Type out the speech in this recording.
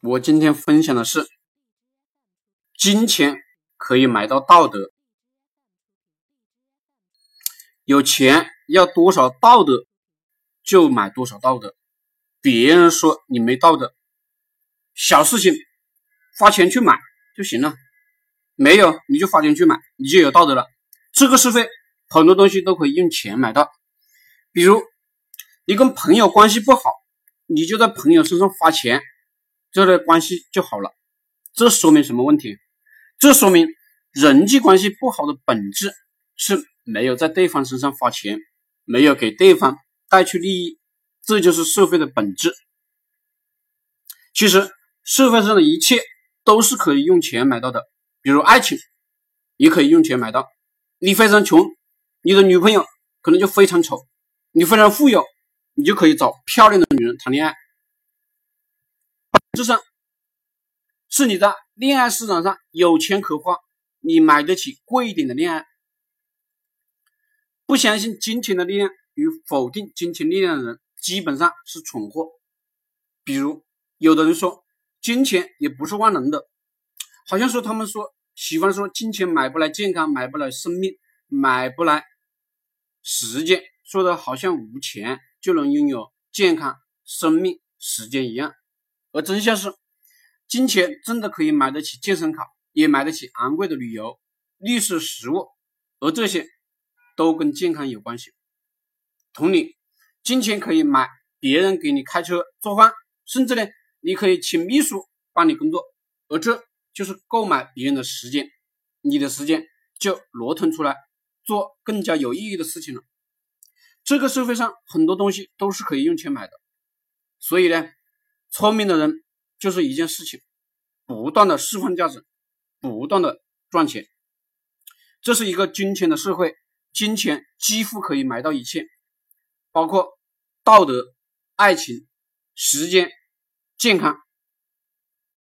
我今天分享的是，金钱可以买到道德。有钱要多少道德，就买多少道德。别人说你没道德，小事情花钱去买就行了。没有你就花钱去买，你就有道德了。这个社会很多东西都可以用钱买到，比如你跟朋友关系不好，你就在朋友身上花钱。这类关系就好了，这说明什么问题？这说明人际关系不好的本质是没有在对方身上花钱，没有给对方带去利益，这就是社会的本质。其实社会上的一切都是可以用钱买到的，比如爱情也可以用钱买到。你非常穷，你的女朋友可能就非常丑；你非常富有，你就可以找漂亮的女人谈恋爱。实上，是你在恋爱市场上有钱可花，你买得起贵一点的恋爱。不相信金钱的力量与否定金钱力量的人，基本上是蠢货。比如，有的人说金钱也不是万能的，好像说他们说喜欢说金钱买不来健康，买不来生命，买不来时间，说的好像无钱就能拥有健康、生命、时间一样。而真相是，金钱真的可以买得起健身卡，也买得起昂贵的旅游、绿色食物，而这些都跟健康有关系。同理，金钱可以买别人给你开车、做饭，甚至呢，你可以请秘书帮你工作，而这就是购买别人的时间，你的时间就挪腾出来做更加有意义的事情了。这个社会上很多东西都是可以用钱买的，所以呢。聪明的人就是一件事情，不断的释放价值，不断的赚钱。这是一个金钱的社会，金钱几乎可以买到一切，包括道德、爱情、时间、健康。